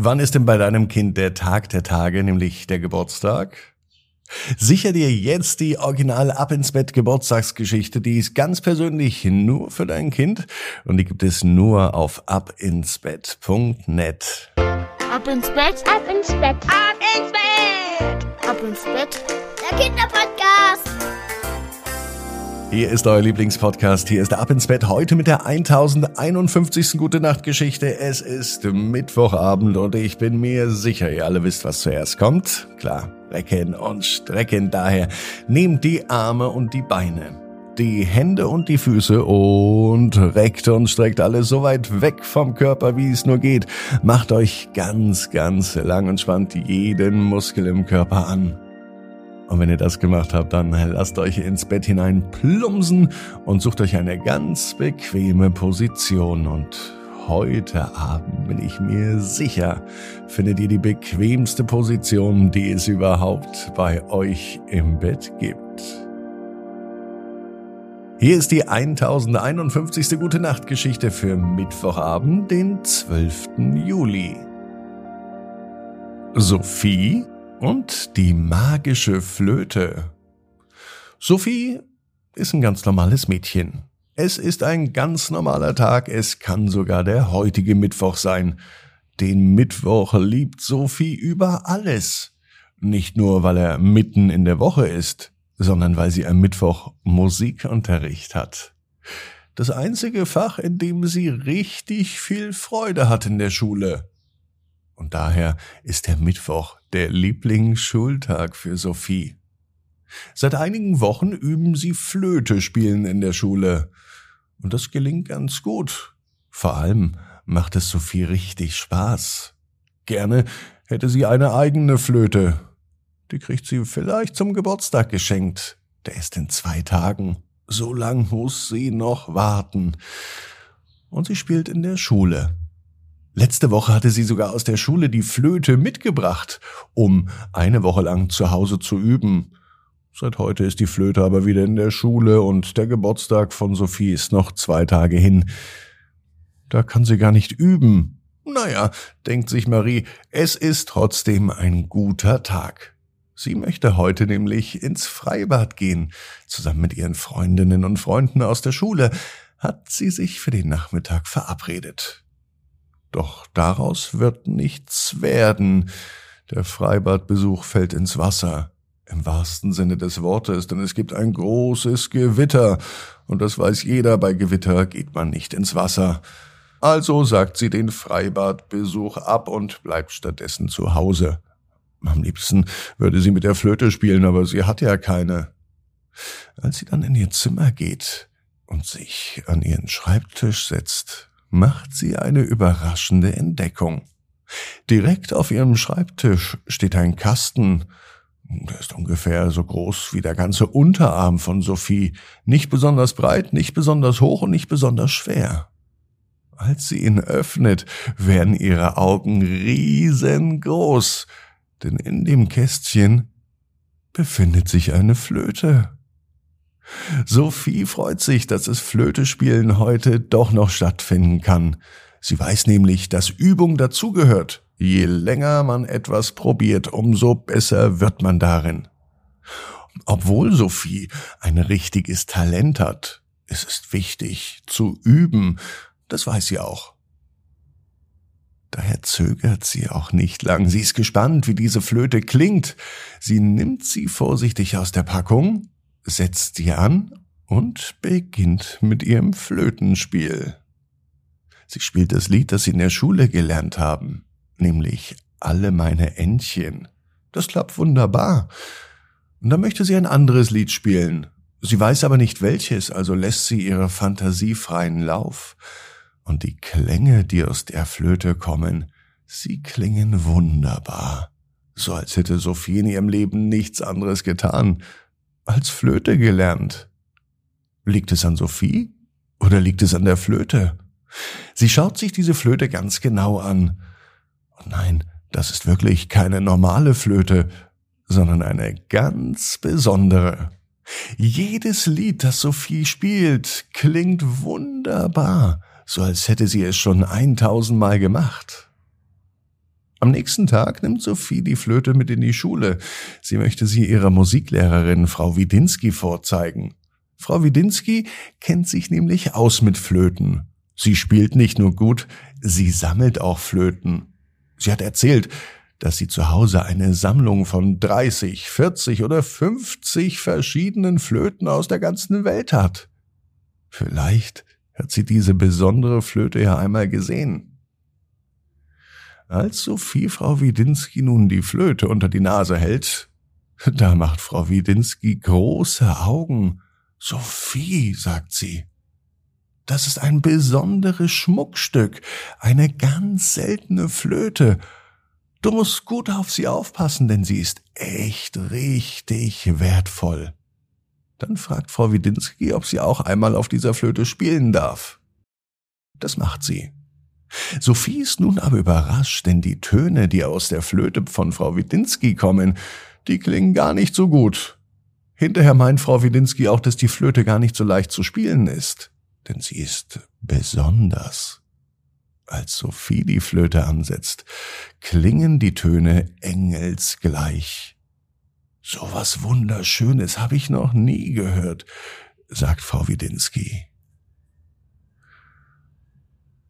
Wann ist denn bei deinem Kind der Tag der Tage, nämlich der Geburtstag? Sicher dir jetzt die original Ab ins Bett Geburtstagsgeschichte, die ist ganz persönlich nur für dein Kind und die gibt es nur auf abinsbett.net. Ab ins Bett, ab ins Bett, ab ins Bett, ab ins Bett, der Kinderpodcast. Hier ist euer Lieblingspodcast. Hier ist Ab ins Bett heute mit der 1051. Gute Nacht Geschichte. Es ist Mittwochabend und ich bin mir sicher, ihr alle wisst, was zuerst kommt. Klar, recken und strecken. Daher nehmt die Arme und die Beine, die Hände und die Füße und reckt und streckt alles so weit weg vom Körper, wie es nur geht. Macht euch ganz, ganz lang und spannt jeden Muskel im Körper an. Und wenn ihr das gemacht habt, dann lasst euch ins Bett hinein plumsen und sucht euch eine ganz bequeme Position. Und heute Abend bin ich mir sicher, findet ihr die bequemste Position, die es überhaupt bei euch im Bett gibt. Hier ist die 1051. Gute Nacht Geschichte für Mittwochabend, den 12. Juli. Sophie und die magische Flöte. Sophie ist ein ganz normales Mädchen. Es ist ein ganz normaler Tag, es kann sogar der heutige Mittwoch sein. Den Mittwoch liebt Sophie über alles. Nicht nur, weil er mitten in der Woche ist, sondern weil sie am Mittwoch Musikunterricht hat. Das einzige Fach, in dem sie richtig viel Freude hat in der Schule. Und daher ist der Mittwoch der Lieblingsschultag für Sophie. Seit einigen Wochen üben sie Flöte spielen in der Schule. Und das gelingt ganz gut. Vor allem macht es Sophie richtig Spaß. Gerne hätte sie eine eigene Flöte. Die kriegt sie vielleicht zum Geburtstag geschenkt. Der ist in zwei Tagen. So lang muss sie noch warten. Und sie spielt in der Schule. Letzte Woche hatte sie sogar aus der Schule die Flöte mitgebracht, um eine Woche lang zu Hause zu üben. Seit heute ist die Flöte aber wieder in der Schule und der Geburtstag von Sophie ist noch zwei Tage hin. Da kann sie gar nicht üben. Naja, denkt sich Marie, es ist trotzdem ein guter Tag. Sie möchte heute nämlich ins Freibad gehen. Zusammen mit ihren Freundinnen und Freunden aus der Schule hat sie sich für den Nachmittag verabredet. Doch daraus wird nichts werden. Der Freibadbesuch fällt ins Wasser. Im wahrsten Sinne des Wortes, denn es gibt ein großes Gewitter. Und das weiß jeder, bei Gewitter geht man nicht ins Wasser. Also sagt sie den Freibadbesuch ab und bleibt stattdessen zu Hause. Am liebsten würde sie mit der Flöte spielen, aber sie hat ja keine. Als sie dann in ihr Zimmer geht und sich an ihren Schreibtisch setzt, macht sie eine überraschende Entdeckung. Direkt auf ihrem Schreibtisch steht ein Kasten, der ist ungefähr so groß wie der ganze Unterarm von Sophie, nicht besonders breit, nicht besonders hoch und nicht besonders schwer. Als sie ihn öffnet, werden ihre Augen riesengroß, denn in dem Kästchen befindet sich eine Flöte. Sophie freut sich, dass das Flötespielen heute doch noch stattfinden kann. Sie weiß nämlich, dass Übung dazugehört. Je länger man etwas probiert, umso besser wird man darin. Obwohl Sophie ein richtiges Talent hat, es ist wichtig zu üben, das weiß sie auch. Daher zögert sie auch nicht lang. Sie ist gespannt, wie diese Flöte klingt. Sie nimmt sie vorsichtig aus der Packung setzt sie an und beginnt mit ihrem Flötenspiel. Sie spielt das Lied, das sie in der Schule gelernt haben, nämlich Alle meine Entchen. Das klappt wunderbar. Und dann möchte sie ein anderes Lied spielen. Sie weiß aber nicht welches, also lässt sie ihre Fantasie freien Lauf. Und die Klänge, die aus der Flöte kommen, sie klingen wunderbar. So als hätte Sophie in ihrem Leben nichts anderes getan, als Flöte gelernt. Liegt es an Sophie oder liegt es an der Flöte? Sie schaut sich diese Flöte ganz genau an. Und nein, das ist wirklich keine normale Flöte, sondern eine ganz besondere. Jedes Lied, das Sophie spielt, klingt wunderbar, so als hätte sie es schon eintausendmal gemacht. Am nächsten Tag nimmt Sophie die Flöte mit in die Schule. Sie möchte sie ihrer Musiklehrerin Frau Widinski vorzeigen. Frau Widinski kennt sich nämlich aus mit Flöten. Sie spielt nicht nur gut, sie sammelt auch Flöten. Sie hat erzählt, dass sie zu Hause eine Sammlung von 30, 40 oder 50 verschiedenen Flöten aus der ganzen Welt hat. Vielleicht hat sie diese besondere Flöte ja einmal gesehen. Als Sophie Frau Widinski nun die Flöte unter die Nase hält, da macht Frau Widinski große Augen. Sophie, sagt sie, das ist ein besonderes Schmuckstück, eine ganz seltene Flöte. Du musst gut auf sie aufpassen, denn sie ist echt richtig wertvoll. Dann fragt Frau Widinski, ob sie auch einmal auf dieser Flöte spielen darf. Das macht sie. Sophie ist nun aber überrascht, denn die Töne, die aus der Flöte von Frau Widinski kommen, die klingen gar nicht so gut. Hinterher meint Frau Widinski auch, dass die Flöte gar nicht so leicht zu spielen ist denn sie ist besonders. Als Sophie die Flöte ansetzt, klingen die Töne engelsgleich. So was Wunderschönes habe ich noch nie gehört, sagt Frau Widinski.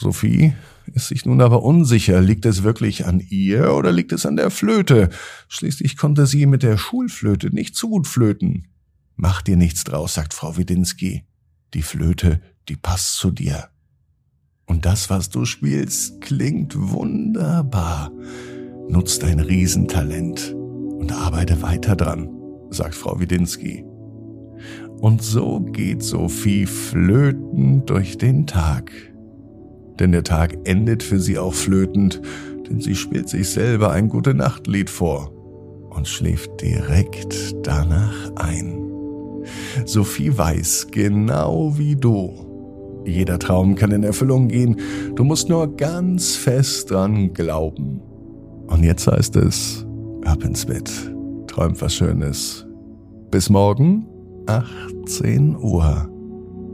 Sophie ist sich nun aber unsicher, liegt es wirklich an ihr oder liegt es an der Flöte? Schließlich konnte sie mit der Schulflöte nicht so gut flöten. Mach dir nichts draus, sagt Frau Widinski. Die Flöte die passt zu dir. Und das, was du spielst, klingt wunderbar. Nutz dein Riesentalent und arbeite weiter dran, sagt Frau Widinski. Und so geht Sophie flötend durch den Tag. Denn der Tag endet für sie auch flötend, denn sie spielt sich selber ein gute Nachtlied vor und schläft direkt danach ein. Sophie weiß, genau wie du, jeder Traum kann in Erfüllung gehen. Du musst nur ganz fest dran glauben. Und jetzt heißt es, ab ins Bett. Träum was Schönes. Bis morgen, 18 Uhr.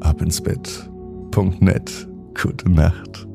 Ab Gute Nacht.